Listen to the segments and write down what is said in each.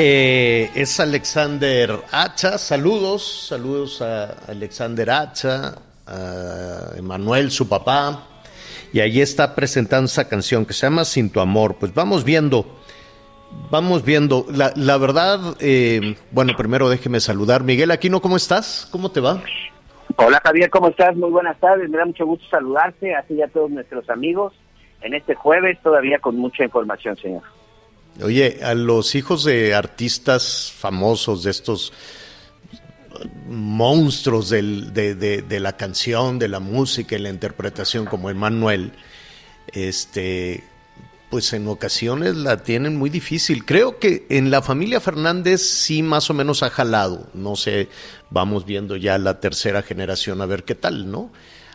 eh, es Alexander Hacha. Saludos, saludos a Alexander Hacha, a Emanuel, su papá. Y ahí está presentando esa canción que se llama Sin tu amor. Pues vamos viendo, vamos viendo. La, la verdad, eh, bueno, primero déjeme saludar. Miguel Aquino, ¿cómo estás? ¿Cómo te va? Hola Javier, ¿cómo estás? Muy buenas tardes, me da mucho gusto saludarte, así ya todos nuestros amigos en este jueves, todavía con mucha información, señor. Oye, a los hijos de artistas famosos, de estos monstruos de, de- la canción, de la música y la interpretación como Emmanuel, este, pues en ocasiones la tienen muy difícil. Creo que en la familia Fernández sí más o menos ha jalado. No sé, vamos viendo ya la tercera generación a ver qué tal, ¿no?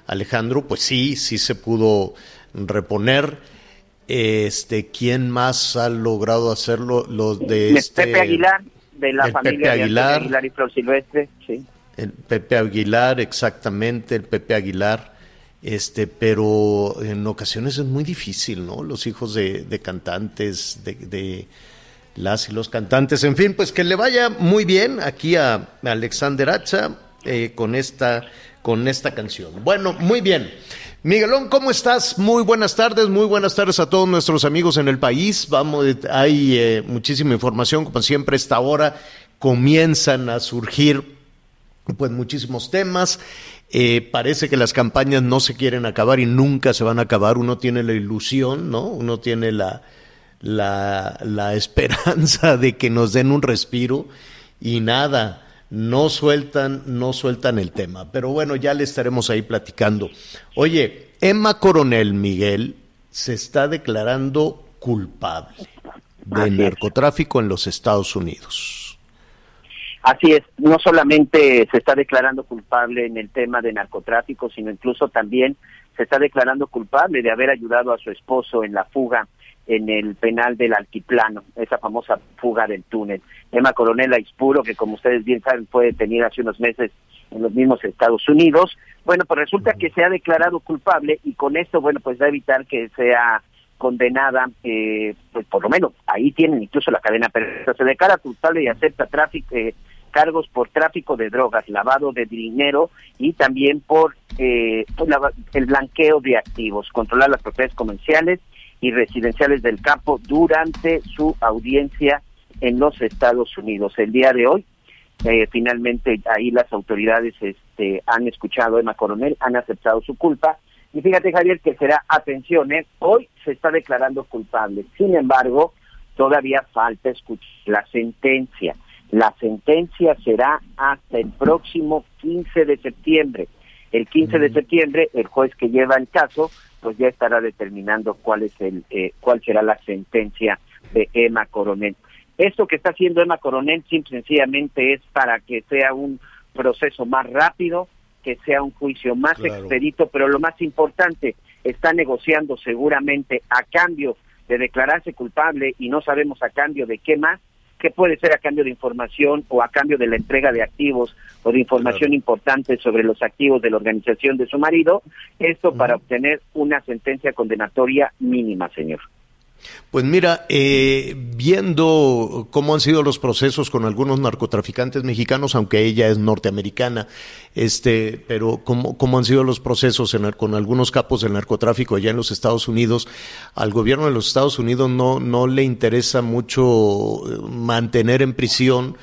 Alejandro, pues sí, sí se pudo reponer. Este, ¿quién más ha logrado hacerlo? Los de este, Pepe Aguilar, de la familia Pepe de Aguilar. Aguilar y Flor Silvestre, sí. El Pepe Aguilar, exactamente, el Pepe Aguilar. Este, pero en ocasiones es muy difícil, ¿no? Los hijos de, de cantantes, de, de las y los cantantes. En fin, pues que le vaya muy bien aquí a Alexander Hacha eh, con esta con esta canción. Bueno, muy bien. Miguelón, ¿cómo estás? Muy buenas tardes, muy buenas tardes a todos nuestros amigos en el país. Vamos, hay eh, muchísima información, como siempre, a esta hora comienzan a surgir pues muchísimos temas. Eh, parece que las campañas no se quieren acabar y nunca se van a acabar. Uno tiene la ilusión, ¿no? Uno tiene la, la, la esperanza de que nos den un respiro y nada, no sueltan, no sueltan el tema. Pero bueno, ya le estaremos ahí platicando. Oye, Emma Coronel Miguel se está declarando culpable de narcotráfico en los Estados Unidos. Así es, no solamente se está declarando culpable en el tema de narcotráfico, sino incluso también se está declarando culpable de haber ayudado a su esposo en la fuga en el penal del Altiplano, esa famosa fuga del túnel. Emma Coronel Aispuro, que como ustedes bien saben fue detenida hace unos meses en los mismos Estados Unidos, bueno, pues resulta que se ha declarado culpable y con esto, bueno, pues va a evitar que sea condenada, eh, pues por lo menos ahí tienen incluso la cadena perpetua. Se declara culpable y acepta tráfico, eh, cargos por tráfico de drogas, lavado de dinero y también por eh, lava- el blanqueo de activos, controlar las propiedades comerciales y residenciales del campo durante su audiencia en los Estados Unidos. El día de hoy, eh, finalmente ahí las autoridades este, han escuchado a Emma Coronel, han aceptado su culpa. Y fíjate, Javier, que será, atención, ¿eh? hoy se está declarando culpable. Sin embargo, todavía falta escuchar la sentencia. La sentencia será hasta el próximo 15 de septiembre. El 15 de septiembre, el juez que lleva el caso, pues ya estará determinando cuál es el, eh, cuál será la sentencia de Emma Coronel. Esto que está haciendo Emma Coronel simple y sencillamente es para que sea un proceso más rápido, que sea un juicio más Claro. expedito, pero lo más importante, está negociando seguramente a cambio de declararse culpable y no sabemos a cambio de qué más, que puede ser a cambio de información o a cambio de la entrega de activos o de información importante sobre los activos de la organización de su marido, esto para obtener una sentencia condenatoria mínima, señor. Pues mira, eh, viendo cómo han sido los procesos con algunos narcotraficantes mexicanos, aunque ella es norteamericana, este, pero cómo, cómo han sido los procesos con algunos capos del narcotráfico allá en los Estados Unidos, al gobierno de los Estados Unidos no, no le interesa mucho eh, mantener en prisión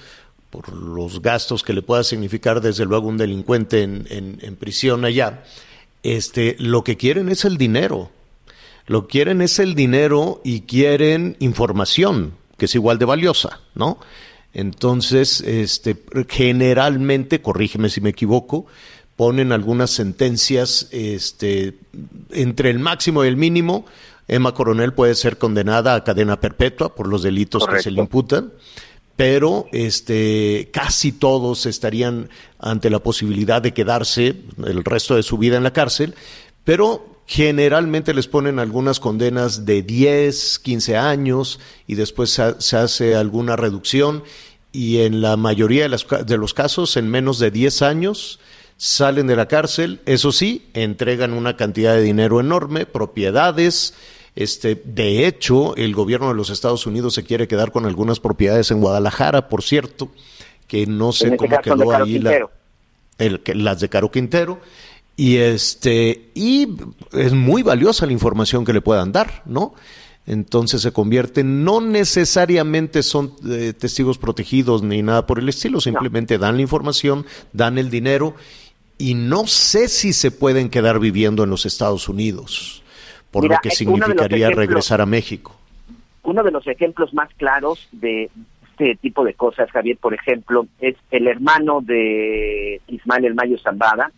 por los gastos que le pueda significar desde luego un delincuente en, en prisión allá. Este, lo que quieren es el dinero lo que quieren es el dinero y quieren información, que es igual de valiosa, ¿no? Entonces, este, generalmente, corrígeme si me equivoco, ponen algunas sentencias este, entre el máximo y el mínimo. Emma Coronel puede ser condenada a cadena perpetua por los delitos que se le imputan, pero este, casi todos estarían ante la posibilidad de quedarse el resto de su vida en la cárcel, pero Generalmente les ponen algunas condenas de 10, 15 años y después se hace alguna reducción. Y en la mayoría de, los casos en menos de 10 años salen de la cárcel, eso sí, entregan una cantidad de dinero enorme, propiedades, este, de hecho, el gobierno de los Estados Unidos se quiere quedar con algunas propiedades en Guadalajara, por cierto, que no sé este cómo quedó ahí la, el, las de Caro Quintero. Y este, y es muy valiosa la información que le puedan dar, ¿no? Entonces se convierten, no necesariamente son eh, testigos protegidos ni nada por el estilo, simplemente dan la información, dan el dinero y no sé si se pueden quedar viviendo en los Estados Unidos, por lo que significaría regresar a México. Uno de los ejemplos más claros de este tipo de cosas, Javier, por ejemplo, es el hermano de Ismael El Mayo Zambada,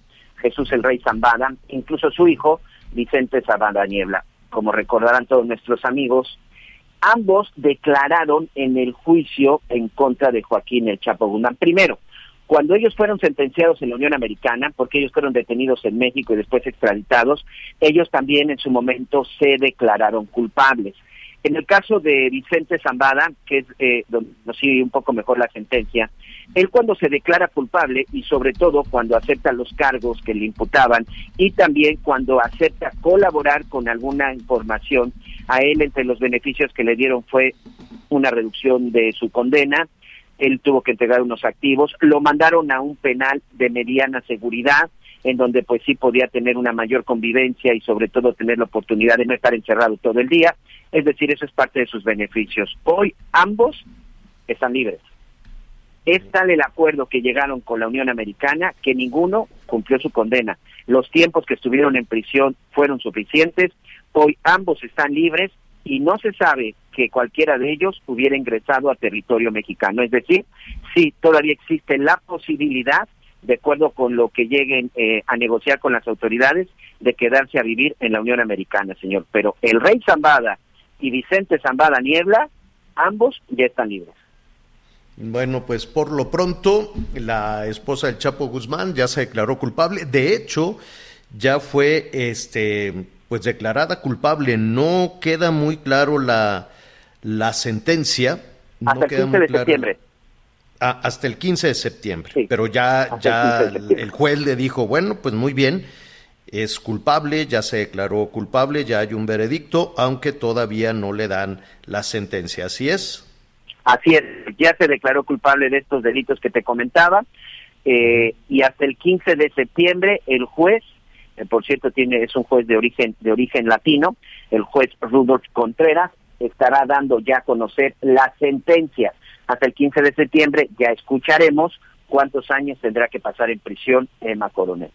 Jesús el Rey Zambada, incluso su hijo, Vicente Zambada Niebla. Como recordarán todos nuestros amigos, ambos declararon en el juicio en contra de Joaquín el Chapo Guzmán. Primero, cuando ellos fueron sentenciados en la Unión Americana, porque ellos fueron detenidos en México y después extraditados, ellos también en su momento se declararon culpables. En el caso de Vicente Zambada, que es eh, donde nos sigue un poco mejor la sentencia, él cuando se declara culpable y sobre todo cuando acepta los cargos que le imputaban y también cuando acepta colaborar con alguna información, a él entre los beneficios que le dieron fue una reducción de su condena, él tuvo que entregar unos activos, lo mandaron a un penal de mediana seguridad, en donde pues sí podía tener una mayor convivencia y sobre todo tener la oportunidad de no estar encerrado todo el día, es decir, eso es parte de sus beneficios. Hoy ambos están libres. Es tal el acuerdo que llegaron con la Unión Americana que ninguno cumplió su condena. Los tiempos que estuvieron en prisión fueron suficientes. Hoy ambos están libres y no se sabe que cualquiera de ellos hubiera ingresado a territorio mexicano. Es decir, sí, todavía existe la posibilidad, de acuerdo con lo que lleguen eh, a negociar con las autoridades, de quedarse a vivir en la Unión Americana, señor. Pero el rey Zambada y Vicente Zambada Niebla, ambos ya están libres. Bueno, pues por lo pronto la esposa del Chapo Guzmán ya se declaró culpable. De hecho, ya fue este pues declarada culpable. No queda muy claro la, la sentencia. Hasta el 15 de septiembre. Ah, hasta el 15 de septiembre. Pero ya, ya el, juez le dijo, bueno, pues muy bien, es culpable, ya se declaró culpable, ya hay un veredicto, aunque todavía no le dan la sentencia. ¿Así es? Así es, ya se declaró culpable de estos delitos que te comentaba eh, y hasta el 15 de septiembre el juez, eh, por cierto tiene es un juez de origen de origen latino, el juez Rudolf Contreras estará dando ya a conocer la sentencia. Hasta el 15 de septiembre ya escucharemos cuántos años tendrá que pasar en prisión Emma Coronel.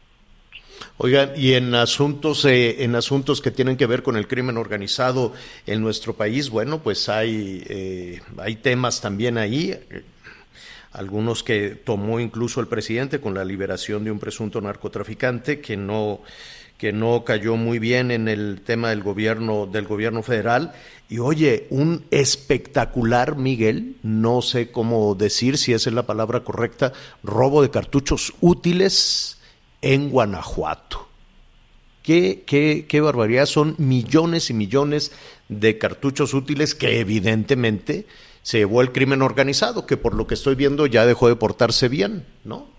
Oigan, y en asuntos, eh, en asuntos que tienen que ver con el crimen organizado en nuestro país, bueno, pues hay, eh, hay temas también ahí, eh, algunos que tomó incluso el presidente con la liberación de un presunto narcotraficante que no que no cayó muy bien en el tema del gobierno del gobierno federal. Y oye un espectacular Miguel no sé cómo decir si esa es la palabra correcta robo de cartuchos útiles en Guanajuato. Qué, qué, qué barbaridad, son millones y millones de cartuchos útiles que evidentemente se llevó el crimen organizado, que por lo que estoy viendo ya dejó de portarse bien, ¿no?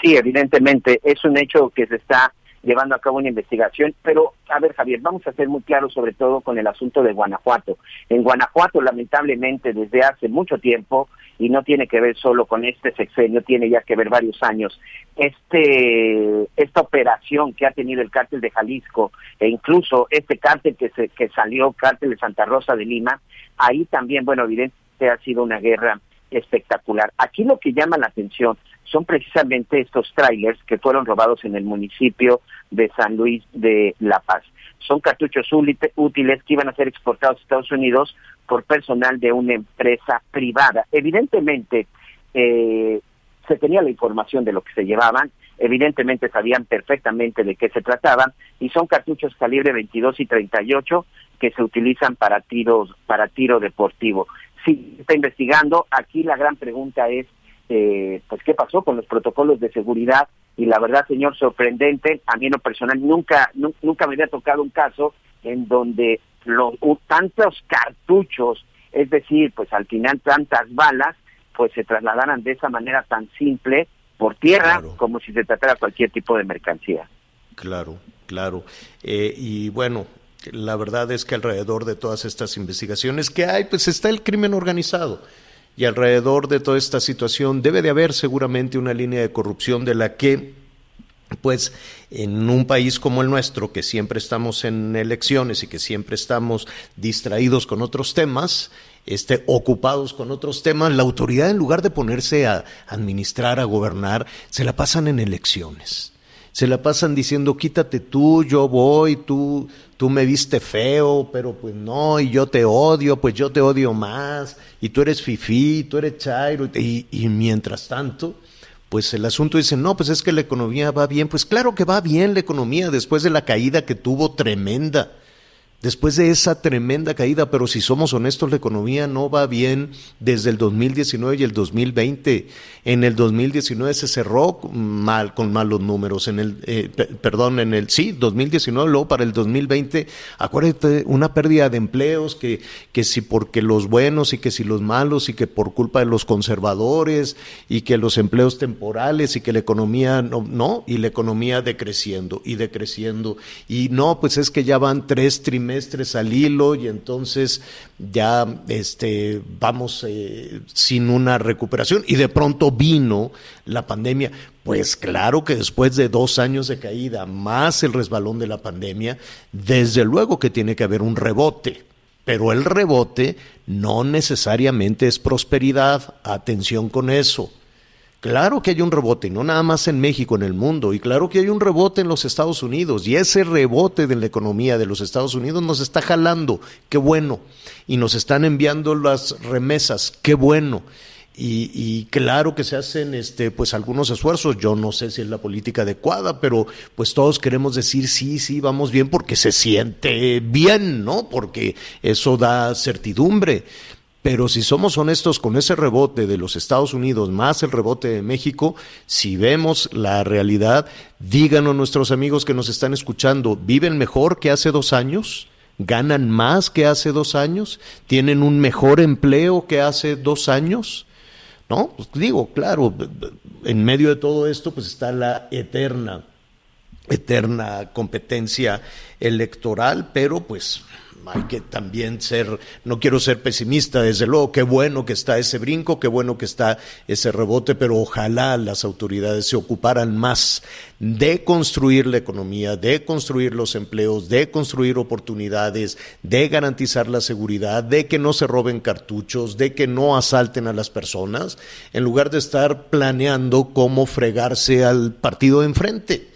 Sí, evidentemente es un hecho que se está llevando a cabo una investigación, pero a ver Javier, vamos a ser muy claros sobre todo con el asunto de Guanajuato. En Guanajuato, lamentablemente, desde hace mucho tiempo, y no tiene que ver solo con este sexenio, tiene ya que ver varios años, este esta operación que ha tenido el cártel de Jalisco e incluso este cártel que se que salió, cártel de Santa Rosa de Lima, ahí también, bueno, evidentemente ha sido una guerra espectacular. Aquí lo que llama la atención son precisamente estos trailers que fueron robados en el municipio de San Luis de La Paz. Son cartuchos útiles que iban a ser exportados a Estados Unidos por personal de una empresa privada. Evidentemente, eh, se tenía la información de lo que se llevaban, evidentemente sabían perfectamente de qué se trataban y son cartuchos calibre 22 y 38 que se utilizan para tiros para tiro deportivo. Sí, está investigando. Aquí la gran pregunta es eh, pues qué pasó con los protocolos de seguridad y la verdad, señor, sorprendente, a mí en lo personal nunca, nunca me había tocado un caso en donde los tantos cartuchos, es decir, pues al final tantas balas, pues se trasladaran de esa manera tan simple por tierra como si se tratara cualquier tipo de mercancía. Claro, claro. Eh, y bueno, la verdad es que alrededor de todas estas investigaciones que hay, pues está el crimen organizado y alrededor de toda esta situación debe de haber seguramente una línea de corrupción de la que pues en un país como el nuestro, que siempre estamos en elecciones y que siempre estamos distraídos con otros temas, este, ocupados con otros temas, la autoridad en lugar de ponerse a administrar, a gobernar, se la pasan en elecciones. Se la pasan diciendo, quítate tú, yo voy, tú, tú me viste feo, pero pues no, y yo te odio, pues yo te odio más, y tú eres fifí, tú eres chairo, y, y mientras tanto, pues el asunto dice, no, pues es que la economía va bien, pues claro que va bien la economía después de la caída que tuvo tremenda después de esa tremenda caída, pero si somos honestos, la economía no va bien desde el 2019 y el 2020. En el 2019 se cerró mal, con malos números. En el, eh, perdón, en el, sí, 2019, luego para el 2020, acuérdate, una pérdida de empleos, que, que si porque los buenos y que si los malos y que por culpa de los conservadores y que los empleos temporales y que la economía, no, no, y la economía decreciendo y decreciendo. Y no, pues es que ya van tres trimestres al hilo y entonces ya este, vamos eh, sin una recuperación y de pronto vino la pandemia. Pues claro que después de dos años de caída, más el resbalón de la pandemia, desde luego que tiene que haber un rebote. Pero el rebote no necesariamente es prosperidad. Atención con eso. Claro que hay un rebote, y no nada más en México, en el mundo, y claro que hay un rebote en los Estados Unidos, y ese rebote de la economía de los Estados Unidos nos está jalando, qué bueno, y nos están enviando las remesas, qué bueno. Y, claro que se hacen este pues algunos esfuerzos yo no sé si es la política adecuada pero pues todos queremos decir sí sí vamos bien porque se siente bien no porque eso da certidumbre pero si somos honestos con ese rebote de los Estados Unidos más el rebote de México, si vemos la realidad, díganos nuestros amigos que nos están escuchando, ¿viven mejor que hace dos años? ¿Ganan más que hace dos años? ¿Tienen un mejor empleo que hace dos años? ¿No? Pues digo, claro, en medio de todo esto pues está la eterna, eterna competencia electoral, pero pues hay que también ser, no quiero ser pesimista, desde luego, qué bueno que está ese brinco, qué bueno que está ese rebote, pero ojalá las autoridades se ocuparan más de construir la economía, de construir los empleos, de construir oportunidades, de garantizar la seguridad, de que no se roben cartuchos, de que no asalten a las personas, en lugar de estar planeando cómo fregarse al partido de enfrente.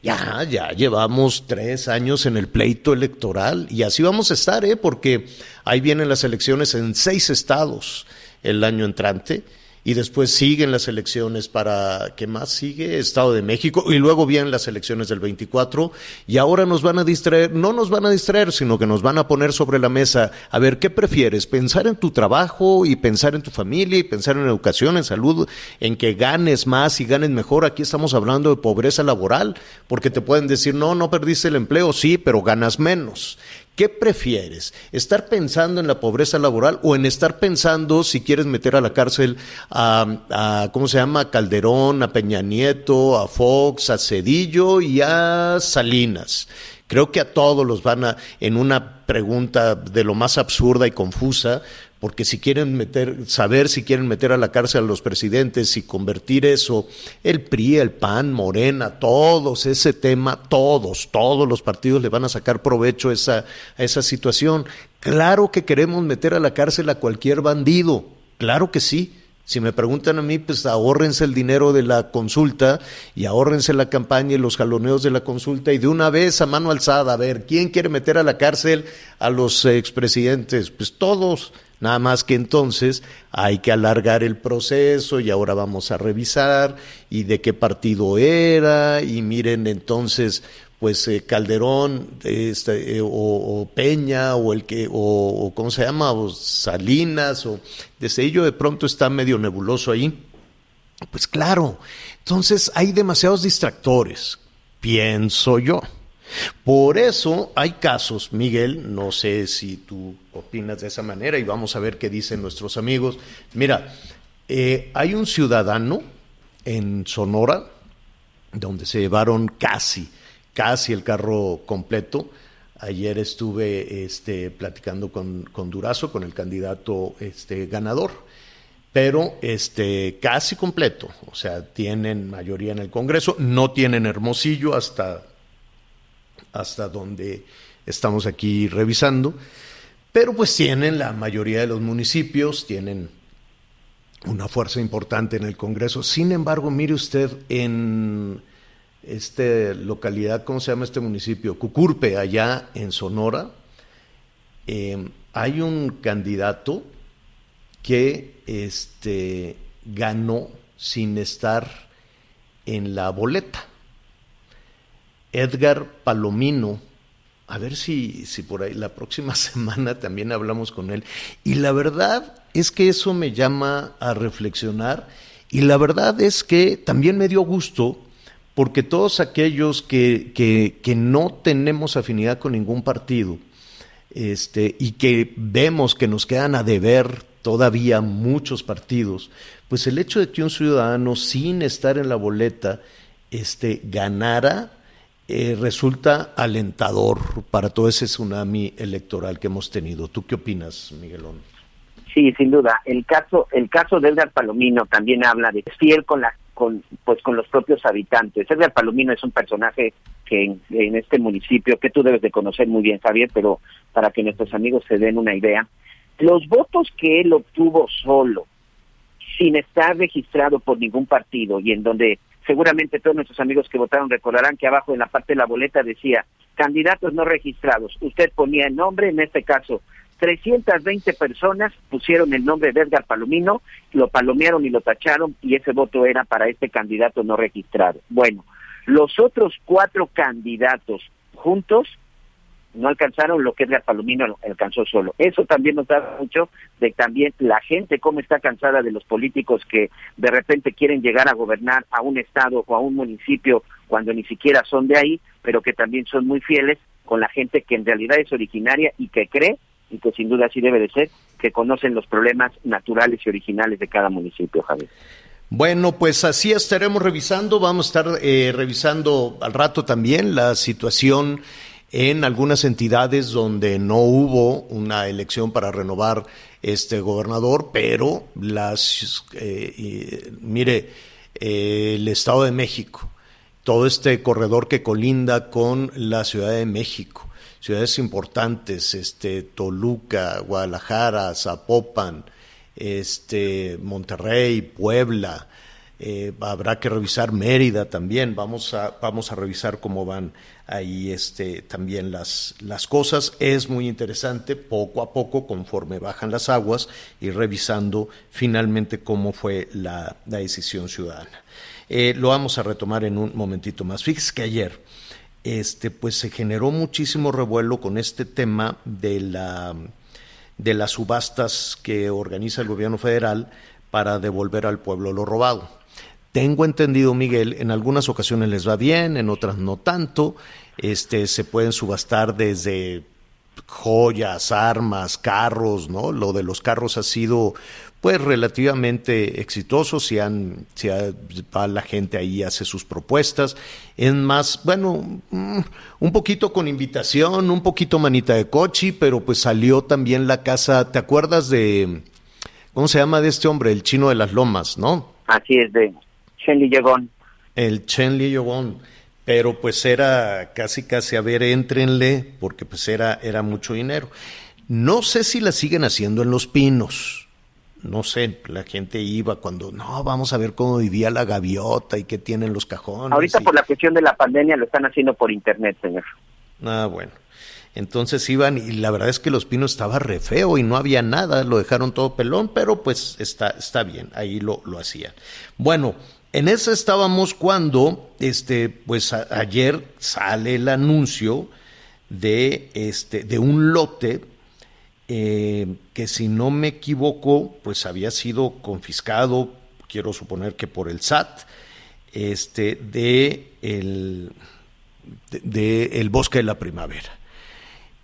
Ya, ya llevamos tres años en el pleito electoral y así vamos a estar, ¿eh? porque ahí vienen las elecciones en seis estados el año entrante y después siguen las elecciones para, ¿qué más sigue? Estado de México, y luego vienen las elecciones del 24, y ahora nos van a distraer, no nos van a distraer, sino que nos van a poner sobre la mesa, a ver, ¿qué prefieres? ¿Pensar en tu trabajo y pensar en tu familia y pensar en educación, en salud, en que ganes más y ganes mejor? Aquí estamos hablando de pobreza laboral, porque te pueden decir, no, no perdiste el empleo, sí, pero ganas menos. ¿Qué prefieres? ¿Estar pensando en la pobreza laboral o en estar pensando si quieres meter a la cárcel a, ¿cómo se llama? Calderón, a Peña Nieto, a Fox, a Cedillo y a Salinas? Creo que a todos los van a, en una pregunta de lo más absurda y confusa, porque si quieren meter, saber si quieren meter a la cárcel a los presidentes y convertir eso, el PRI, el PAN, Morena, todos, ese tema, todos, todos los partidos le van a sacar provecho a esa, a esa situación. Claro que queremos meter a la cárcel a cualquier bandido, claro que sí. Si me preguntan a mí, pues ahórrense el dinero de la consulta y ahórrense la campaña y los jaloneos de la consulta y de una vez a mano alzada, a ver, ¿quién quiere meter a la cárcel a los expresidentes? Pues todos. Nada más que entonces hay que alargar el proceso y ahora vamos a revisar y de qué partido era y miren entonces pues eh, Calderón este, eh, o, Peña o el que o, cómo se llama o Salinas o desde ello de pronto está medio nebuloso ahí. Pues claro entonces hay demasiados distractores pienso yo por eso hay casos, Miguel, no sé si tú opinas de esa manera y vamos a ver qué dicen nuestros amigos. Mira, eh, hay un ciudadano en Sonora donde se llevaron casi, casi el carro completo. Ayer estuve este, platicando con, con, Durazo, con el candidato este, ganador, pero este, casi completo. O sea, tienen mayoría en el Congreso, no tienen Hermosillo hasta hasta donde estamos aquí revisando, pero pues tienen la mayoría de los municipios, tienen una fuerza importante en el Congreso. Sin embargo, mire usted en esta localidad, ¿cómo se llama este municipio? Cucurpe, allá en Sonora, eh, hay un candidato que este, ganó sin estar en la boleta. Edgar Palomino, a ver si, si por ahí la próxima semana también hablamos con él. Y la verdad es que eso me llama a reflexionar y la verdad es que también me dio gusto porque todos aquellos que, que, que no tenemos afinidad con ningún partido este, y que vemos que nos quedan a deber todavía muchos partidos, pues el hecho de que un ciudadano sin estar en la boleta este, ganara eh, resulta alentador para todo ese tsunami electoral que hemos tenido. ¿Tú qué opinas, Miguelón? Sí, sin duda. El caso, el caso de Edgar Palomino también habla de fiel con la, con, pues con los propios habitantes. Edgar Palomino es un personaje que en, en este municipio que tú debes de conocer muy bien, Javier, pero para que nuestros amigos se den una idea, los votos que él obtuvo solo, sin estar registrado por ningún partido y en donde seguramente todos nuestros amigos que votaron recordarán que abajo en la parte de la boleta decía candidatos no registrados. Usted ponía el nombre, en este caso 320 personas pusieron el nombre de Edgar Palomino, lo palomearon y lo tacharon y ese voto era para este candidato no registrado. Bueno, los otros cuatro candidatos juntos no alcanzaron lo que Edgar Palomino alcanzó solo. Eso también nos da mucho de también la gente cómo está cansada de los políticos que de repente quieren llegar a gobernar a un estado o a un municipio cuando ni siquiera son de ahí, pero que también son muy fieles con la gente que en realidad es originaria y que cree, y que sin duda así debe de ser, que conocen los problemas naturales y originales de cada municipio, Javier. Bueno, pues así estaremos revisando, vamos a estar eh, revisando al rato también la situación en algunas entidades donde no hubo una elección para renovar este gobernador, pero las, eh, mire, eh, el Estado de México, todo este corredor que colinda con la Ciudad de México, ciudades importantes, este, Toluca, Guadalajara, Zapopan, este, Monterrey, Puebla, eh, habrá que revisar Mérida también, vamos a, vamos a revisar cómo van ahí este, también las, las cosas. Es muy interesante, poco a poco, conforme bajan las aguas, y revisando finalmente cómo fue la, la decisión ciudadana. Eh, lo vamos a retomar en un momentito más. Fíjese que ayer este, pues se generó muchísimo revuelo con este tema de, la, de las subastas que organiza el gobierno federal para devolver al pueblo lo robado. Tengo entendido, Miguel, en algunas ocasiones les va bien, en otras no tanto. Este, se pueden subastar desde joyas, armas, carros, ¿no? Lo de los carros ha sido pues relativamente exitoso, si, han, si va la gente ahí hace sus propuestas, es más, bueno, mm, un poquito con invitación, un poquito manita de coche, pero pues salió también la casa, ¿te acuerdas de, cómo se llama de este hombre, el chino de las lomas, no? Así es, de Chen Li Yegon. El Chen Li Yegon, pero pues era casi casi, a ver, éntrenle, porque pues era, era mucho dinero. No sé si la siguen haciendo en Los Pinos, no sé, la gente iba cuando, no, vamos a ver cómo vivía la gaviota y qué tienen los cajones. Ahorita por la cuestión de la pandemia lo están haciendo por internet, señor. Ah, bueno. Entonces iban y la verdad es que Los Pinos estaba re feo y no había nada, lo dejaron todo pelón, pero pues está, está bien, ahí lo, lo hacían. Bueno, en eso estábamos cuando, este, pues ayer sale el anuncio de, este, de un lote eh, que si no me equivoco, pues había sido confiscado, quiero suponer que por el SAT, este, de el, de, el bosque de la primavera.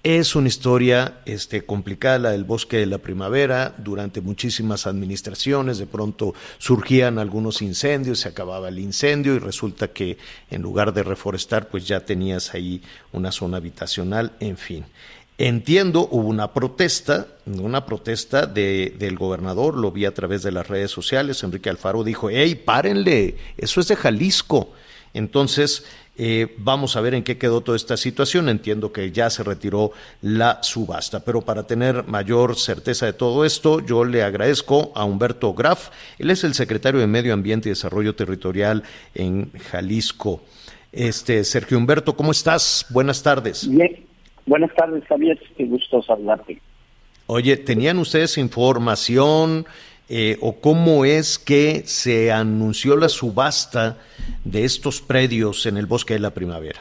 Es una historia este, complicada la del bosque de la primavera. Durante muchísimas administraciones de pronto surgían algunos incendios, se acababa el incendio y resulta que en lugar de reforestar pues ya tenías ahí una zona habitacional, en fin. Entiendo, hubo una protesta, una protesta de, del gobernador, lo vi a través de las redes sociales, Enrique Alfaro dijo, hey, párenle, eso es de Jalisco. Entonces, eh, vamos a ver en qué quedó toda esta situación. Entiendo que ya se retiró la subasta, pero para tener mayor certeza de todo esto, yo le agradezco a Humberto Graf, él es el secretario de Medio Ambiente y Desarrollo Territorial en Jalisco. Este, Sergio Humberto, ¿cómo estás? Buenas tardes. Bien. Buenas tardes, Javier. Qué gusto saludarte. Oye, ¿tenían ustedes información eh, o cómo es que se anunció la subasta de estos predios en el Bosque de la Primavera?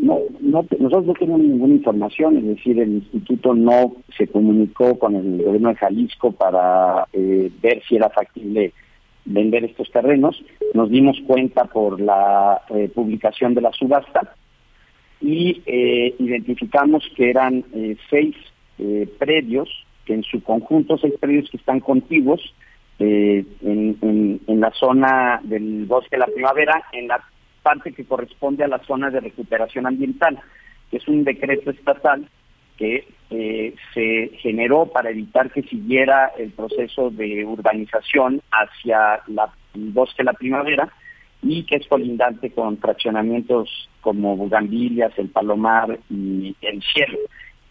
No, no, nosotros no tenemos ninguna información, es decir, el instituto no se comunicó con el gobierno de Jalisco para eh, ver si era factible vender estos terrenos. Nos dimos cuenta por la eh, publicación de la subasta y eh, identificamos que eran eh, seis eh, predios, que en su conjunto seis predios que están contiguos en, en, la zona del bosque de la primavera, en la parte que corresponde a la zona de recuperación ambiental, que es un decreto estatal que se generó para evitar que siguiera el proceso de urbanización hacia la, el bosque de la primavera y que es colindante con fraccionamientos como Bugambilias, el Palomar y el Cielo.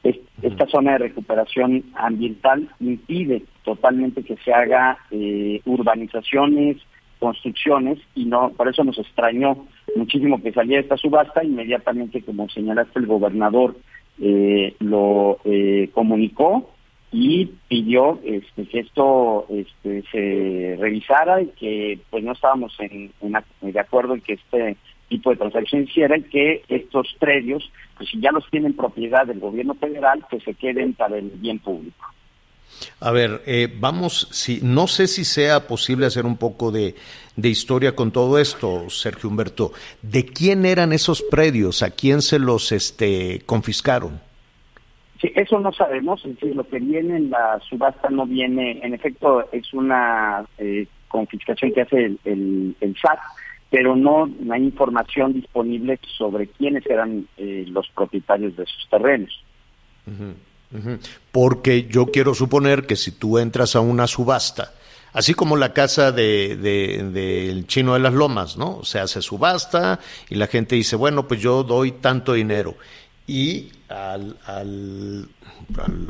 Esta zona de recuperación ambiental impide totalmente que se haga eh, urbanizaciones, construcciones y no por eso nos extrañó muchísimo que saliera esta subasta inmediatamente como señalaste el gobernador eh, lo eh, comunicó y pidió este, que esto este, se revisara y que pues no estábamos en, de acuerdo en que este tipo de transacción hiciera y que estos predios, pues si ya los tienen propiedad del gobierno federal, pues se queden para el bien público. A ver, eh, vamos, si, no sé si sea posible hacer un poco de, de, historia con todo esto, Sergio Humberto. ¿De quién eran esos predios? ¿A quién se los este, confiscaron? Sí, eso no sabemos, es decir, lo que viene en la subasta no viene, en efecto es una eh, confiscación que hace el, el, SAT, pero no, hay información disponible sobre quiénes eran eh, los propietarios de esos terrenos. Porque yo quiero suponer que si tú entras a una subasta, así como la casa del de, de, chino de las lomas, ¿no? Se hace subasta y la gente dice, bueno, pues yo doy tanto dinero y al, al,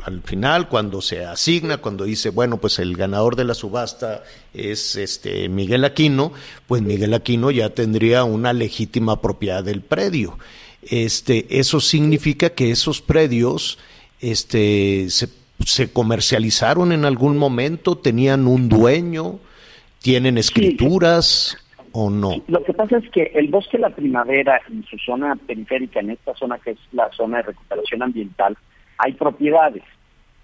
al, final, cuando se asigna, cuando dice, bueno, pues el ganador de la subasta es este Miguel Aquino, pues Miguel Aquino ya tendría una legítima propiedad del predio. este, eso significa que esos predios este, se, se comercializaron en algún momento, tenían un dueño, tienen escrituras. ¿O no? Lo que pasa es que el bosque La Primavera en su zona periférica, en esta zona que es la zona de recuperación ambiental, hay propiedades.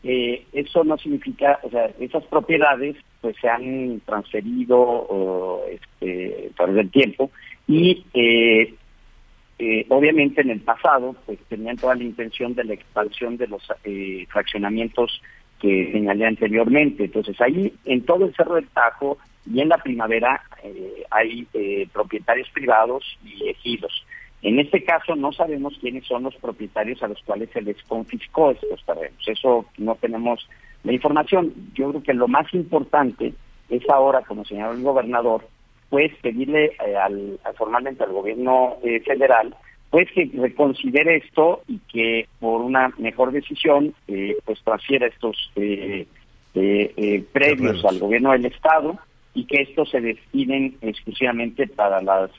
Eh, eso no significa, o sea, esas propiedades pues se han transferido este, a través del tiempo y eh, eh, obviamente en el pasado pues tenían toda la intención de la expansión de los eh, fraccionamientos que señalé anteriormente. Entonces ahí en todo el Cerro del Tajo y en la primavera eh, hay eh, propietarios privados y ejidos. En este caso no sabemos quiénes son los propietarios a los cuales se les confiscó estos terrenos. Eso no tenemos la información. Yo creo que lo más importante es ahora, como señaló el gobernador, pues pedirle eh, al, formalmente al gobierno eh, federal pues que reconsidere esto y que por una mejor decisión eh, pues transfiera estos eh, previos al gobierno del estado y que estos se destinen exclusivamente para las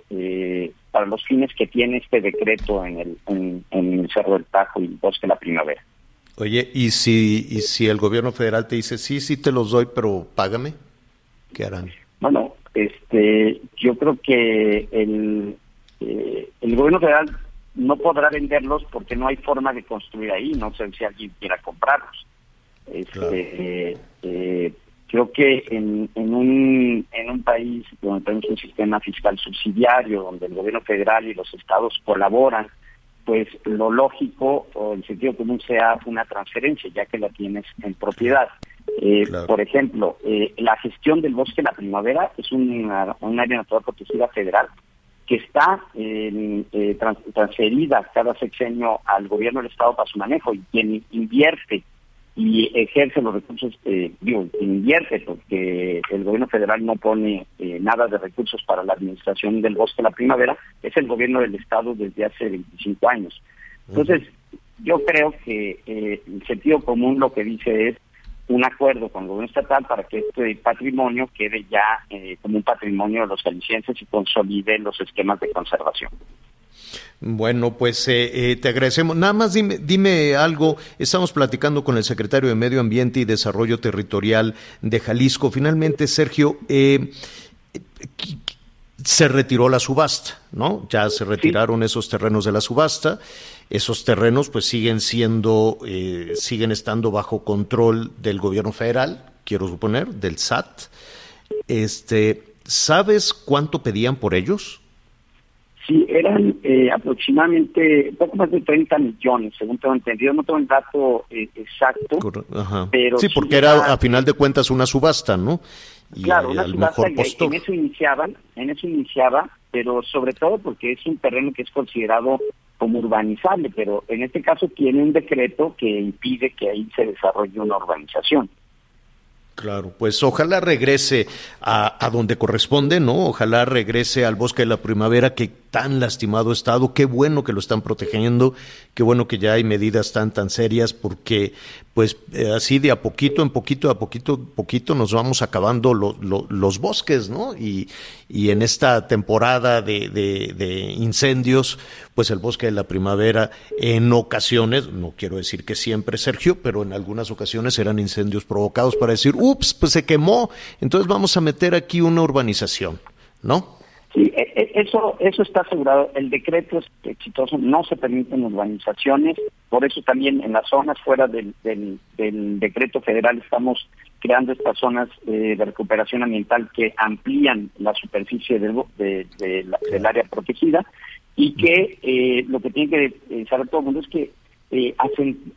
para los fines que tiene este decreto en el en, el Cerro del Tajo y Bosque la Primavera. Oye, ¿y si, ¿y si el gobierno federal te dice, sí, sí te los doy, pero págame? ¿Qué harán? Bueno, este, yo creo que el, eh, el gobierno federal no podrá venderlos porque no hay forma de construir ahí, no sé si alguien quiera comprarlos. Este, eh, creo que en, en, un, en un país donde tenemos un sistema fiscal subsidiario, donde el gobierno federal y los estados colaboran, pues lo lógico o el sentido común sea una transferencia, ya que la tienes en propiedad. Eh, Por ejemplo, eh, la gestión del bosque en la primavera es una, un área natural protegida federal que está eh, transferida cada sexenio al gobierno del Estado para su manejo y quien invierte y ejerce los recursos, eh, digo, invierte porque el gobierno federal no pone eh, nada de recursos para la administración del bosque en la primavera, es el gobierno del Estado desde hace 25 años. Entonces, yo creo que el sentido común lo que dice es un acuerdo con el gobierno estatal para que este patrimonio quede ya eh, como un patrimonio de los jaliscienses y consolide los esquemas de conservación. Bueno, pues eh, eh, te agradecemos. Nada más dime, dime algo. Estamos platicando con el secretario de Medio Ambiente y Desarrollo Territorial de Jalisco. Finalmente, Sergio, se retiró la subasta, ¿no? Ya se retiraron esos terrenos de la subasta esos terrenos pues siguen siendo, eh, siguen estando bajo control del gobierno federal, quiero suponer, del SAT. Este, ¿Sabes cuánto pedían por ellos? Sí, eran eh, aproximadamente poco más de 30 millones, según tengo entendido. No tengo el dato eh, exacto. Pero sí, porque era, a final de cuentas una subasta, ¿no? Y claro, una subasta en eso iniciaban, en eso iniciaba, pero sobre todo porque es un terreno que es considerado como urbanizable, pero en este caso tiene un decreto que impide que ahí se desarrolle una urbanización. Claro, pues ojalá regrese a, a, donde corresponde, ¿no? Ojalá regrese al bosque de la primavera que tan lastimado estado. Qué bueno que lo están protegiendo, qué bueno que ya hay medidas tan tan serias, porque pues eh, así de a poquito, en poquito, a poquito, poquito nos vamos acabando los bosques, ¿no? Y, y en esta temporada de, de, incendios, pues el bosque de la primavera en ocasiones, no quiero decir que siempre, Sergio, pero en algunas ocasiones eran incendios provocados para decir, ups, pues se quemó, entonces vamos a meter aquí una urbanización, ¿no? Sí, e, e, eso, eso está asegurado. El decreto es exitoso, no se permiten urbanizaciones, por eso también en las zonas fuera del, del, decreto federal estamos creando estas zonas eh, de recuperación ambiental que amplían la superficie del, del área protegida y que eh, lo que tiene que eh, saber todo el mundo es que eh,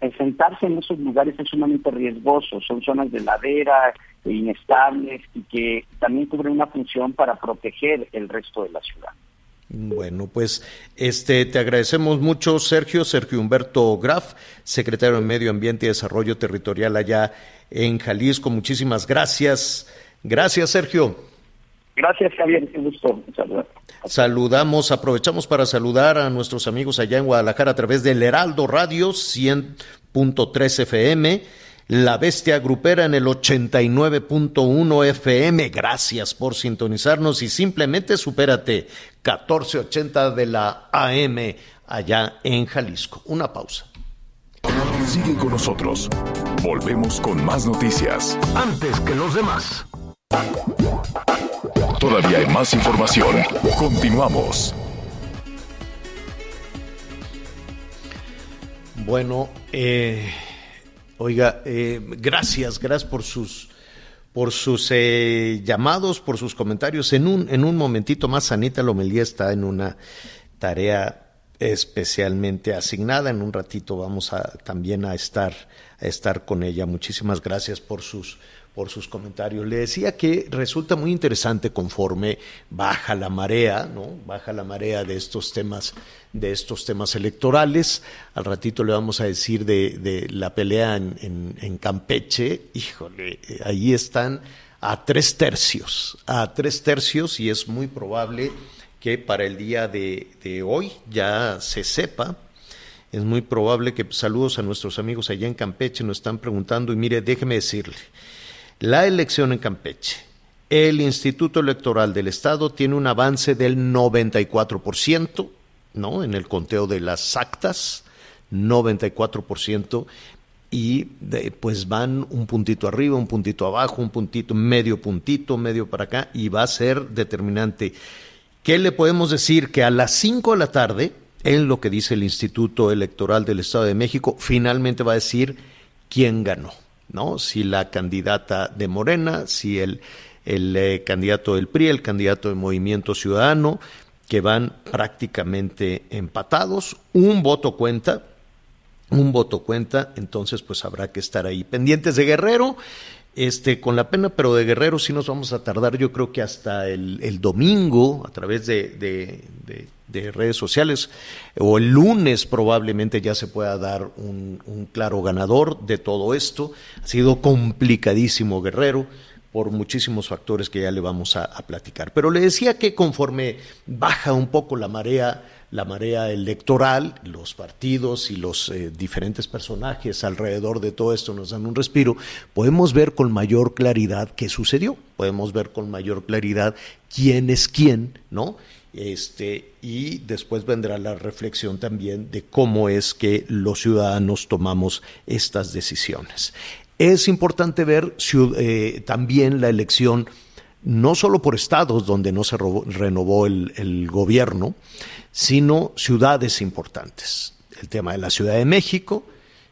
asentarse en esos lugares es sumamente riesgoso, son zonas de ladera, inestables y que también cubren una función para proteger el resto de la ciudad. Bueno, pues este te agradecemos mucho, Sergio, Sergio Humberto Graf, secretario de Medio Ambiente y Desarrollo Territorial allá en Jalisco. Muchísimas gracias. Gracias, Sergio. Gracias, Javier. Qué gusto saludar. Saludamos, aprovechamos para saludar a nuestros amigos allá en Guadalajara a través del Heraldo Radio 100.3 FM la Bestia Grupera en el 89.1 FM. Gracias por sintonizarnos y simplemente supérate 1480 de la AM allá en Jalisco. Una pausa. Sigue con nosotros. Volvemos con más noticias. Antes que los demás. Todavía hay más información. Continuamos. Bueno, eh, oiga, eh, gracias, gracias por sus por sus eh, llamados, por sus comentarios. En un, en un momentito más, Anita Lomelía está en una tarea especialmente asignada. En un ratito vamos a también a estar, a estar con ella. Muchísimas gracias por sus, por sus comentarios. Le decía que resulta muy interesante conforme baja la marea, ¿no? Baja la marea de estos temas, de estos temas electorales. Al ratito le vamos a decir de, de la pelea en, en, Campeche. Híjole, ahí están a tres tercios, a tres tercios, y es muy probable que para el día de, de hoy ya se sepa es muy probable que saludos a nuestros amigos allá en Campeche nos están preguntando y mire, déjeme decirle, la elección en Campeche, el Instituto Electoral del Estado tiene un avance del 94%, ¿no? En el conteo de las actas, 94%, y pues van un puntito arriba, un puntito abajo, un puntito, medio puntito, medio para acá, y va a ser determinante. ¿Qué le podemos decir? Que a las 5 de la tarde, en lo que dice el Instituto Electoral del Estado de México, finalmente va a decir quién ganó. ¿No? Si la candidata de Morena, si el, el eh, candidato del PRI, el candidato del Movimiento Ciudadano, que van prácticamente empatados, un voto cuenta, un voto cuenta, entonces pues habrá que estar ahí pendientes de Guerrero este, con la pena, pero de Guerrero sí nos vamos a tardar, yo creo que hasta el, domingo, a través de, redes sociales, o el lunes probablemente ya se pueda dar un, claro ganador de todo esto. Ha sido complicadísimo Guerrero por muchísimos factores que ya le vamos a platicar. Pero le decía que conforme baja un poco la marea, la marea electoral, los partidos y los eh, diferentes personajes alrededor de todo esto nos dan un respiro, podemos ver con mayor claridad qué sucedió, podemos ver con mayor claridad quién es quién, ¿no? Este, y después vendrá la reflexión también de cómo es que los ciudadanos tomamos estas decisiones. Es importante ver eh, también la elección no solo por estados donde no se renovó el, gobierno, sino ciudades importantes. El tema de la Ciudad de México,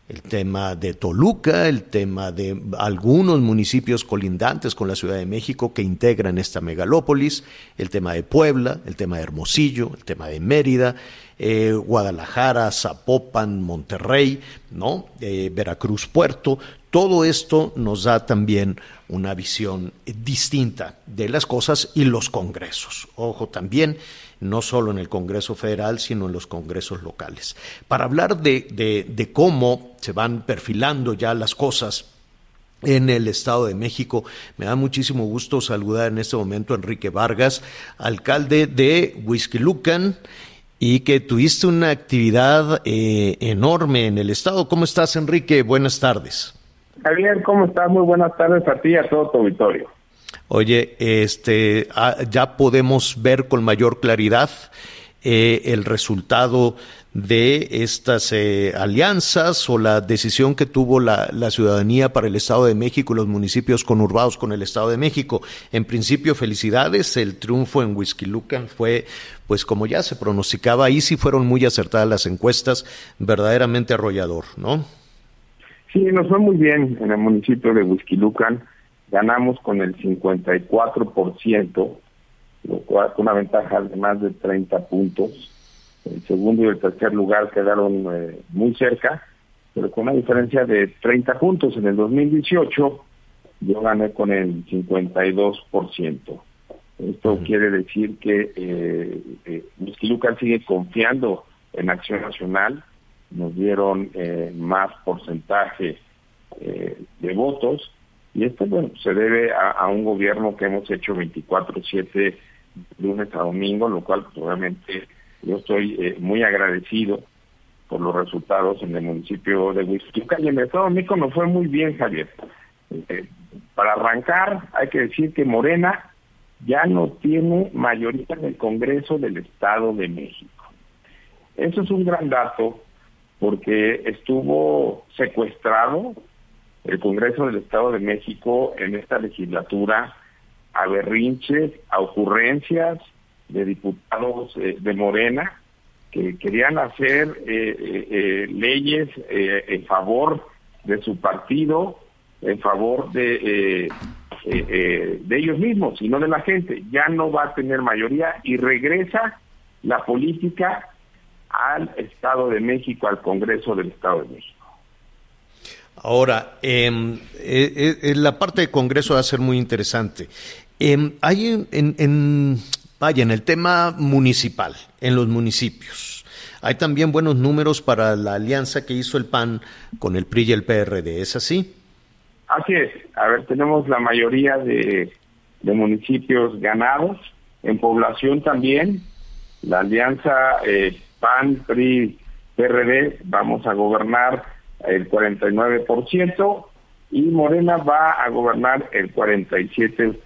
el tema de Toluca, el tema de algunos municipios colindantes con la Ciudad de México que integran esta megalópolis, el tema de Puebla, el tema de Hermosillo, el tema de Mérida, eh, Guadalajara, Zapopan, Monterrey, ¿no? Eh, Veracruz, Puerto, todo esto nos da también una visión distinta de las cosas y los congresos. Ojo también, no solo en el Congreso Federal, sino en los congresos locales. Para hablar de, de cómo se van perfilando ya las cosas en el Estado de México. Me da muchísimo gusto saludar en este momento a Enrique Vargas, alcalde de Lucan y que tuviste una actividad eh, enorme en el Estado. ¿Cómo estás, Enrique? Buenas tardes. Javier, ¿cómo estás? Muy buenas tardes a ti y a todo tu auditorio. Oye, este, ah, ya podemos ver con mayor claridad eh, el resultado de estas eh, alianzas o la decisión que tuvo la, la, ciudadanía para el Estado de México y los municipios conurbados con el Estado de México. En principio, felicidades. El triunfo en Lucan fue, pues como ya se pronosticaba, ahí sí fueron muy acertadas las encuestas, verdaderamente arrollador, ¿no? Sí, nos fue muy bien en el municipio de Lucan. Ganamos con el 54%, lo cual con una ventaja de más de 30 puntos. El segundo y el tercer lugar quedaron eh, muy cerca, pero con una diferencia de 30 puntos. En el 2018 yo gané con el 52%. Esto quiere decir que eh, eh, sigue confiando en Acción Nacional, nos dieron eh, más porcentaje eh, de votos y esto bueno se debe a, un gobierno que hemos hecho 24/7 lunes a domingo, lo cual obviamente yo estoy eh, muy agradecido por los resultados en el municipio de Huizquiluca y en el Estado de México nos fue muy bien, Javier. para arrancar, hay que decir que Morena ya no tiene mayoría en el Congreso del Estado de México. Eso es un gran dato porque estuvo secuestrado el Congreso del Estado de México en esta legislatura a berrinches, a ocurrencias de diputados eh, de Morena que querían hacer eh, eh, leyes en favor de su partido, en favor de, de ellos mismos y no de la gente. Ya no va a tener mayoría y regresa la política al Estado de México, al Congreso del Estado de México. Ahora, eh, la parte de Congreso va a ser muy interesante. Em, hay en, vaya, en el tema municipal, en los municipios, hay también buenos números para la alianza que hizo el PAN con el PRI y el PRD, ¿es así? Así es. A ver, tenemos la mayoría de, municipios ganados, en población también. La alianza eh, PAN, PRI, PRD, vamos a gobernar el 49% y Morena va a gobernar el 47%.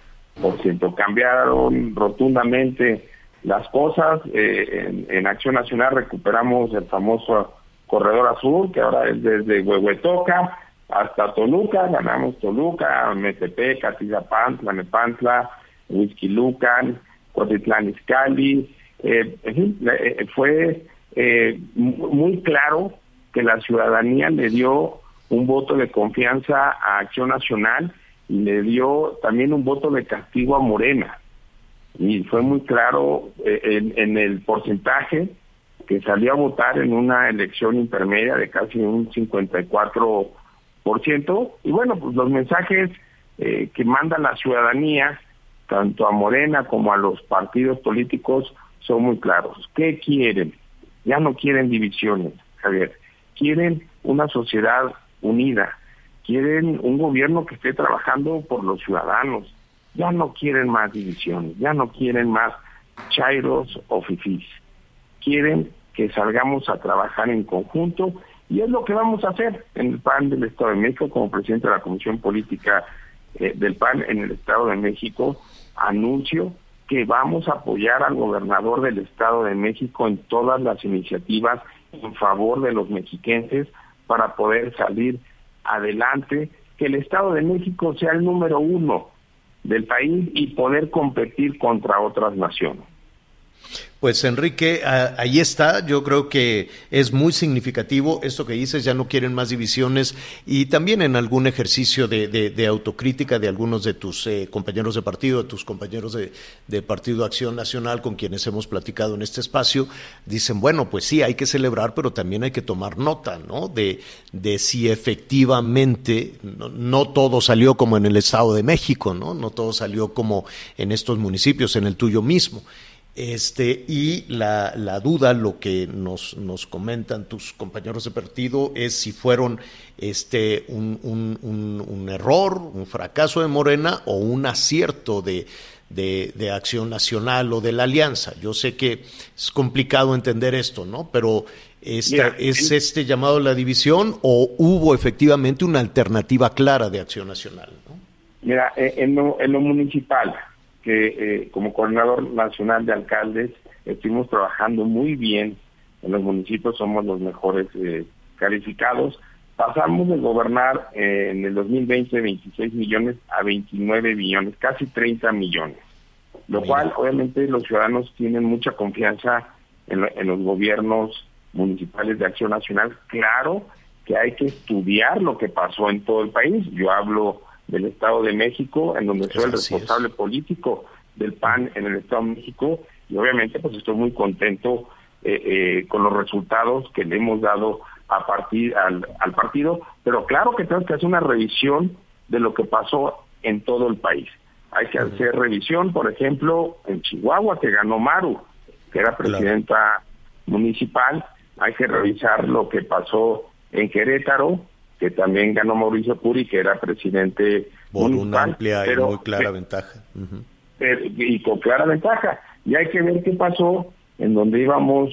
Cambiaron rotundamente las cosas. Eh, en, Acción Nacional recuperamos el famoso Corredor Azul, que ahora es desde Huehuetoca hasta Toluca. Ganamos Toluca, Metepec, Catizapantla, Nepantla, Huizquilucan, Cotitlán Izcalli. Eh, en fin, eh, fue eh, muy claro que la ciudadanía le dio un voto de confianza a Acción Nacional y le dio también un voto de castigo a Morena. Y fue muy claro eh, en, el porcentaje que salió a votar en una elección intermedia de casi un 54%. Y bueno, pues los mensajes eh, que manda la ciudadanía, tanto a Morena como a los partidos políticos, son muy claros. ¿Qué quieren? Ya no quieren divisiones, Javier quieren una sociedad unida, quieren un gobierno que esté trabajando por los ciudadanos, ya no quieren más divisiones, ya no quieren más chairos o fifís, quieren que salgamos a trabajar en conjunto y es lo que vamos a hacer en el PAN del Estado de México como presidente de la Comisión Política eh, del PAN en el Estado de México, anuncio que vamos a apoyar al gobernador del Estado de México en todas las iniciativas en favor de los mexiquenses para poder salir adelante, que el Estado de México sea el número uno del país y poder competir contra otras naciones. Pues Enrique, ahí está, yo creo que es muy significativo esto que dices, ya no quieren más divisiones y también en algún ejercicio de, autocrítica de algunos de tus eh, compañeros de partido, de tus compañeros de, de, Partido Acción Nacional con quienes hemos platicado en este espacio, dicen, bueno, pues sí, hay que celebrar, pero también hay que tomar nota, ¿no? De, de si efectivamente no, no todo salió como en el Estado de México, ¿no? No todo salió como en estos municipios, en el tuyo mismo. Este, y la, la, duda, lo que nos, nos comentan tus compañeros de partido, es si fueron este, un, un, un, error, un fracaso de Morena o un acierto de, de, Acción Nacional o de la Alianza. Yo sé que es complicado entender esto, ¿no? Pero esta, ¿es este llamado a la división o hubo efectivamente una alternativa clara de Acción Nacional? ¿no? Mira, en en lo municipal, que eh, como coordinador nacional de alcaldes estuvimos trabajando muy bien en los municipios, somos los mejores eh, calificados. Pasamos de gobernar eh, en el 2020 26 millones a 29 millones, casi 30 millones, lo cual obviamente los ciudadanos tienen mucha confianza en, en los gobiernos municipales de acción nacional. Claro que hay que estudiar lo que pasó en todo el país. Yo hablo del Estado de México, en donde soy el responsable político del PAN en el Estado de México, y obviamente pues estoy muy contento eh, eh, con los resultados que le hemos dado a partir al, partido, pero claro que tenemos que hacer una revisión de lo que pasó en todo el país. Hay que hacer revisión, por ejemplo, en Chihuahua, que ganó Maru, que era presidenta municipal, hay que revisar lo que pasó en Querétaro, que también ganó Mauricio Puri, que era presidente por una amplia y muy clara ventaja. y con clara ventaja. Y hay que ver qué pasó en donde íbamos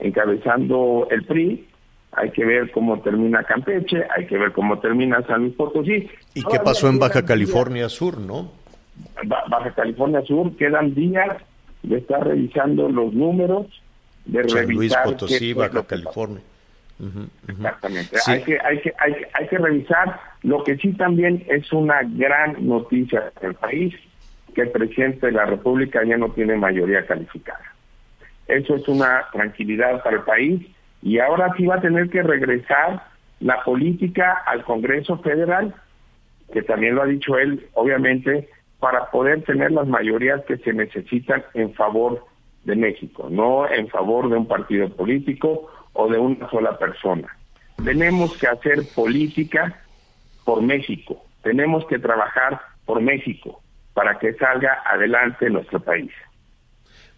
encabezando el PRI, hay que ver cómo termina Campeche, hay que ver cómo termina San Luis Potosí. ¿Y qué pasó en Baja California Sur, no? Baja California Sur, quedan días de estar revisando los números de San Luis Potosí, qué Baja lo Exactamente. Sí. Hay, que, hay, que, hay, que, hay que revisar. Lo que sí también es una gran noticia para el país, que el presidente de la República ya no tiene mayoría calificada. Eso es una tranquilidad para el país y ahora sí va a tener que regresar la política al Congreso Federal, que también lo ha dicho él, obviamente, para poder tener las mayorías que se necesitan en favor de México, no en favor de un partido político o de una sola persona. Tenemos que hacer política por México, tenemos que trabajar por México para que salga adelante nuestro país.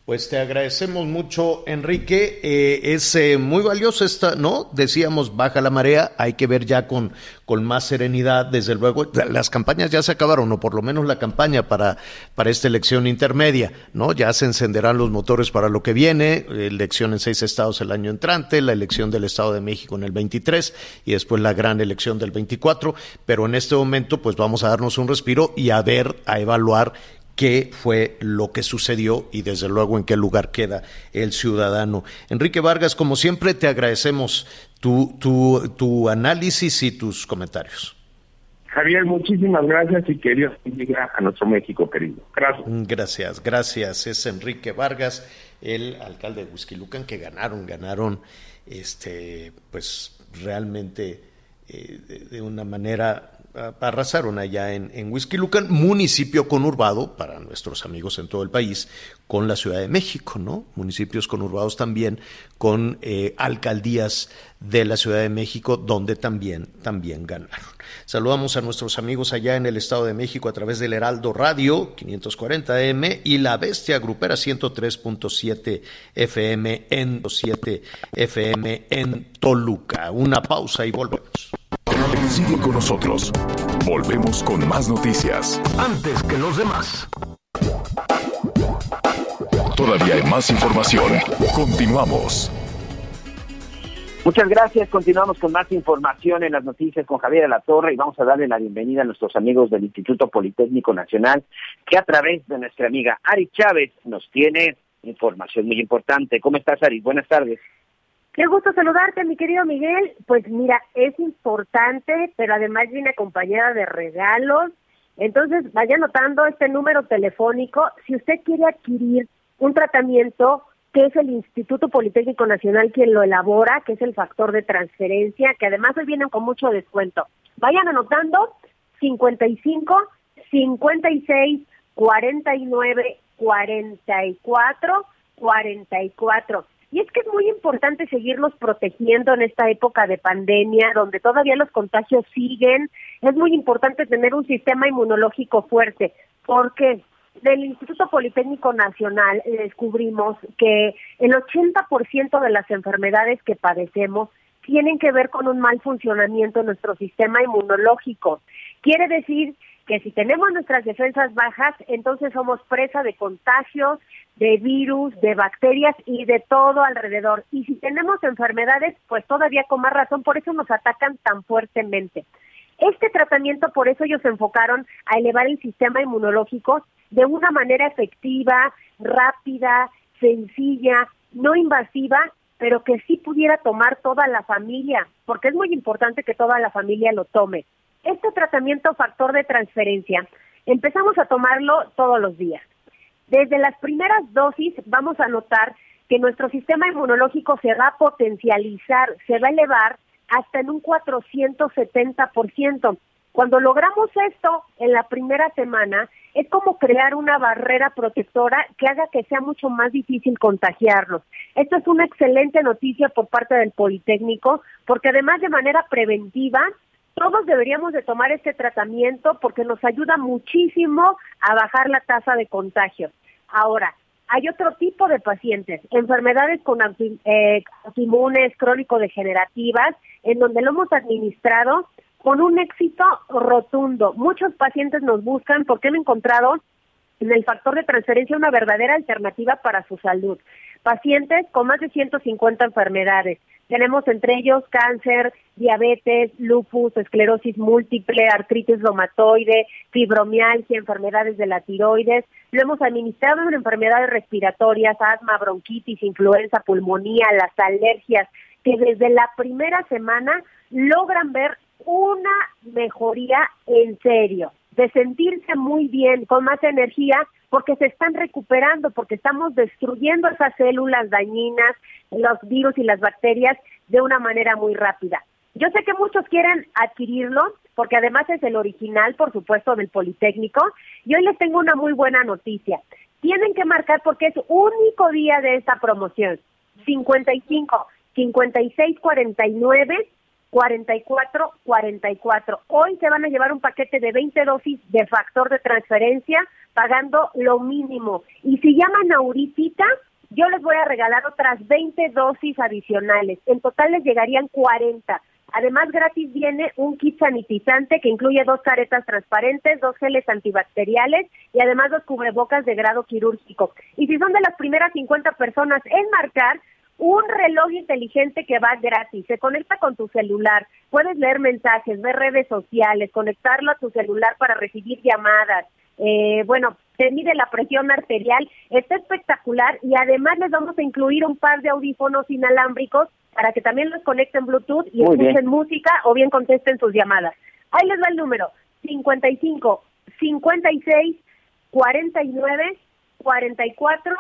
Pues te agradecemos mucho, Enrique. Eh, es eh, muy valioso esta, ¿no? Decíamos, baja la marea, hay que ver ya con, con más serenidad, desde luego. Las campañas ya se acabaron, o por lo menos la campaña para, para esta elección intermedia, ¿no? Ya se encenderán los motores para lo que viene, elección en seis estados el año entrante, la elección del Estado de México en el 23 y después la gran elección del 24, pero en este momento pues vamos a darnos un respiro y a ver, a evaluar qué fue lo que sucedió y desde luego en qué lugar queda el ciudadano. Enrique Vargas, como siempre, te agradecemos tu, tu, tu análisis y tus comentarios. Javier, muchísimas gracias y que Dios bendiga a nuestro México querido. Gracias. Gracias, gracias. Es Enrique Vargas, el alcalde de Huizquilucan, que ganaron, ganaron, este, pues realmente eh, de, de una manera arrasaron allá en, en Huizquilucan, municipio conurbado para nuestros amigos en todo el país, con la Ciudad de México, ¿no? Municipios conurbados también con eh, alcaldías de la Ciudad de México, donde también, también ganaron. Saludamos a nuestros amigos allá en el Estado de México a través del Heraldo Radio 540M y la Bestia Grupera 103.7 FM en 7 FM en Toluca. Una pausa y volvemos. Sigue con nosotros. Volvemos con más noticias. Antes que los demás. Todavía hay más información. Continuamos. Muchas gracias. Continuamos con más información en las noticias con Javier La Torre y vamos a darle la bienvenida a nuestros amigos del Instituto Politécnico Nacional que a través de nuestra amiga Ari Chávez nos tiene información muy importante. ¿Cómo estás, Ari? Buenas tardes. Qué gusto saludarte, mi querido Miguel. Pues mira, es importante, pero además viene acompañada de regalos. Entonces, vaya anotando este número telefónico. Si usted quiere adquirir un tratamiento que es el Instituto Politécnico Nacional quien lo elabora, que es el factor de transferencia, que además hoy vienen con mucho descuento. Vayan anotando 55 56 49 44 44. Y es que es muy importante seguirnos protegiendo en esta época de pandemia, donde todavía los contagios siguen. Es muy importante tener un sistema inmunológico fuerte, porque del Instituto Politécnico Nacional descubrimos que el 80% de las enfermedades que padecemos tienen que ver con un mal funcionamiento de nuestro sistema inmunológico. Quiere decir que si tenemos nuestras defensas bajas, entonces somos presa de contagios, de virus, de bacterias y de todo alrededor. Y si tenemos enfermedades, pues todavía con más razón, por eso nos atacan tan fuertemente. Este tratamiento, por eso ellos se enfocaron a elevar el sistema inmunológico de una manera efectiva, rápida, sencilla, no invasiva, pero que sí pudiera tomar toda la familia, porque es muy importante que toda la familia lo tome. Este tratamiento factor de transferencia empezamos a tomarlo todos los días. Desde las primeras dosis vamos a notar que nuestro sistema inmunológico se va a potencializar, se va a elevar hasta en un 470%. Cuando logramos esto en la primera semana, es como crear una barrera protectora que haga que sea mucho más difícil contagiarnos. Esto es una excelente noticia por parte del Politécnico, porque además de manera preventiva, todos deberíamos de tomar este tratamiento porque nos ayuda muchísimo a bajar la tasa de contagio. Ahora, hay otro tipo de pacientes, enfermedades con eh, autoinmunes crónico-degenerativas, en donde lo hemos administrado con un éxito rotundo. Muchos pacientes nos buscan porque han encontrado en el factor de transferencia una verdadera alternativa para su salud. Pacientes con más de 150 enfermedades, Tenemos entre ellos cáncer, diabetes, lupus, esclerosis múltiple, artritis reumatoide, fibromialgia, enfermedades de la tiroides. Lo hemos administrado en enfermedades respiratorias, asma, bronquitis, influenza, pulmonía, las alergias, que desde la primera semana logran ver una mejoría en serio, de sentirse muy bien, con más energía, porque se están recuperando, porque estamos destruyendo esas células dañinas, los virus y las bacterias de una manera muy rápida. Yo sé que muchos quieren adquirirlo, porque además es el original, por supuesto, del Politécnico, y hoy les tengo una muy buena noticia. Tienen que marcar porque es único día de esta promoción. 55 56 49 44 44. Hoy se van a llevar un paquete de 20 dosis de factor de transferencia pagando lo mínimo. Y si llaman ahorita, yo les voy a regalar otras 20 dosis adicionales. En total les llegarían 40. Además, gratis viene un kit sanitizante que incluye dos caretas transparentes, dos geles antibacteriales y además dos cubrebocas de grado quirúrgico. Y si son de las primeras 50 personas en marcar, un reloj inteligente que va gratis, se conecta con tu celular, puedes leer mensajes, ver redes sociales, conectarlo a tu celular para recibir llamadas, eh, bueno, te mide la presión arterial, está espectacular y además les vamos a incluir un par de audífonos inalámbricos para que también los conecten Bluetooth y escuchen música o bien contesten sus llamadas. Ahí les va el número, 55 56 49 44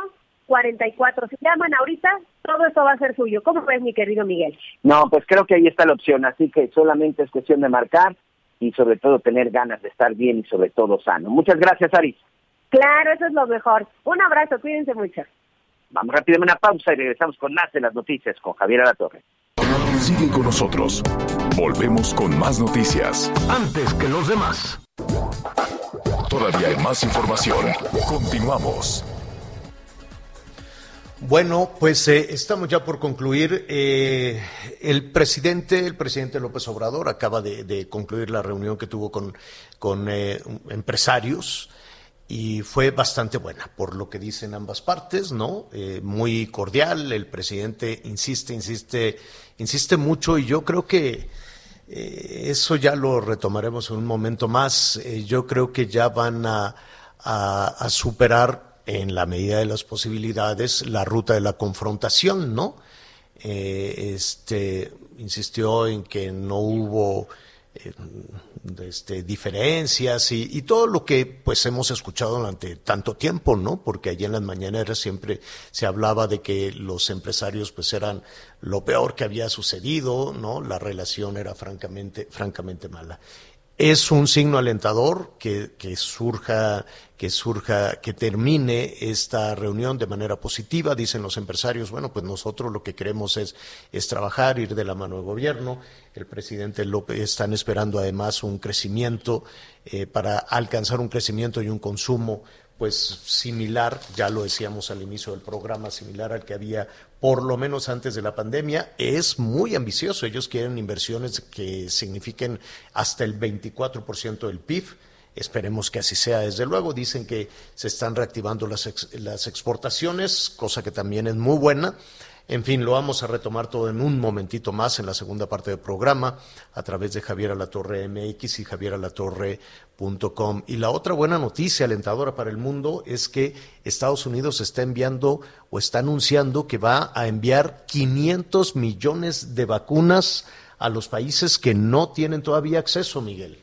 44. Si llaman ahorita, todo eso va a ser suyo. ¿Cómo ves, mi querido Miguel? No, pues creo que ahí está la opción, así que solamente es cuestión de marcar y sobre todo tener ganas de estar bien y sobre todo sano. Muchas gracias, Aris. Claro, eso es lo mejor. Un abrazo, cuídense mucho. Vamos rápidamente a una pausa y regresamos con más de las noticias con Javier Alatorre. Sigue con nosotros. Volvemos con más noticias. Antes que los demás. Todavía hay más información. Continuamos. Bueno, pues eh, estamos ya por concluir. Eh, el presidente, el presidente López Obrador, acaba de, concluir la reunión que tuvo con, con eh, empresarios y fue bastante buena, por lo que dicen ambas partes, ¿no? muy cordial. El presidente insiste, insiste, insiste mucho y yo creo que eso ya lo retomaremos en un momento más. yo creo que ya van a, a superar en la medida de las posibilidades, la ruta de la confrontación, ¿no? Eh, este, insistió en que no hubo eh, este, diferencias y, todo lo que pues hemos escuchado durante tanto tiempo, ¿no? Porque allí en las mañaneras siempre se hablaba de que los empresarios pues eran lo peor que había sucedido, ¿no? La relación era francamente, francamente mala. Es un signo alentador que, surja, que surja, que termine esta reunión de manera positiva. Dicen los empresarios, bueno, pues nosotros lo que queremos es, trabajar, ir de la mano del gobierno. El presidente López están esperando además un crecimiento eh, para alcanzar un crecimiento y un consumo pues similar, ya lo decíamos al inicio del programa, similar al que había por lo menos antes de la pandemia, es muy ambicioso. Ellos quieren inversiones que signifiquen hasta el 24% del PIB. Esperemos que así sea, desde luego. Dicen que se están reactivando las, las exportaciones, cosa que también es muy buena. En fin, lo vamos a retomar todo en un momentito más en la segunda parte del programa a través de Javier Alatorre MX y javieralatorre.com. Y la otra buena noticia alentadora para el mundo es que Estados Unidos está enviando o está anunciando que va a enviar 500 millones de vacunas a los países que no tienen todavía acceso, Miguel.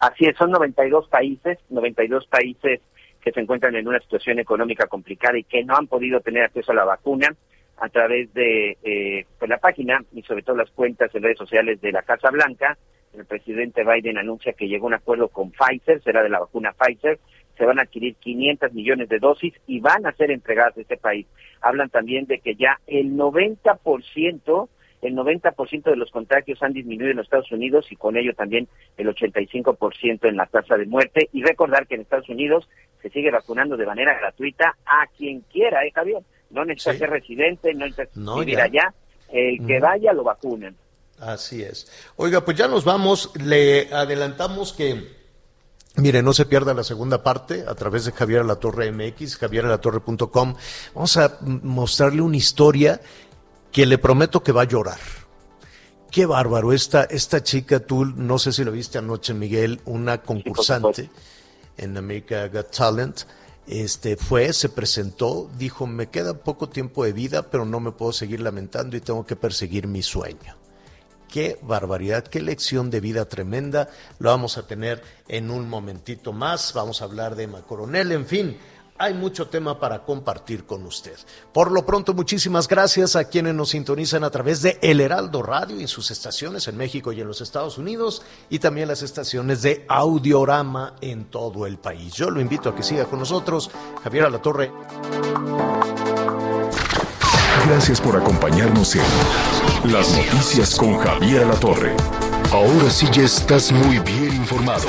Así es, son 92 países, 92 países que se encuentran en una situación económica complicada y que no han podido tener acceso a la vacuna a través de eh, pues la página y sobre todo las cuentas en redes sociales de la Casa Blanca. El presidente Biden anuncia que llegó a un acuerdo con Pfizer, será de la vacuna Pfizer, se van a adquirir 500 millones de dosis y van a ser entregadas a este país. Hablan también de que ya el 90%, el 90% de los contagios han disminuido en los Estados Unidos y con ello también el 85% en la tasa de muerte. Y recordar que en Estados Unidos se sigue vacunando de manera gratuita a quien quiera, ¿eh, Javier? No necesita ser residente, no necesita vivir allá, el que vaya lo vacunan. Así es. Oiga, pues ya nos vamos, le adelantamos que, mire, no se pierda la segunda parte a través de Javier Torre MX, javieralatorre.com. Vamos a mostrarle una historia que le prometo que va a llorar. Qué bárbaro, esta, esta chica, tú no sé si lo viste anoche, Miguel, una concursante en America Got Talent, este, fue, se presentó, dijo, me queda poco tiempo de vida, pero no me puedo seguir lamentando y tengo que perseguir mi sueño. Qué barbaridad, qué lección de vida tremenda. Lo vamos a tener en un momentito más. Vamos a hablar de Emma Coronel, en fin hay mucho tema para compartir con usted. Por lo pronto, muchísimas gracias a quienes nos sintonizan a través de El Heraldo Radio y sus estaciones en México y en los Estados Unidos y también las estaciones de Audiorama en todo el país. Yo lo invito a que siga con nosotros, Javier Alatorre. Gracias por acompañarnos en Las Noticias con Javier Alatorre. Ahora sí ya estás muy bien informado.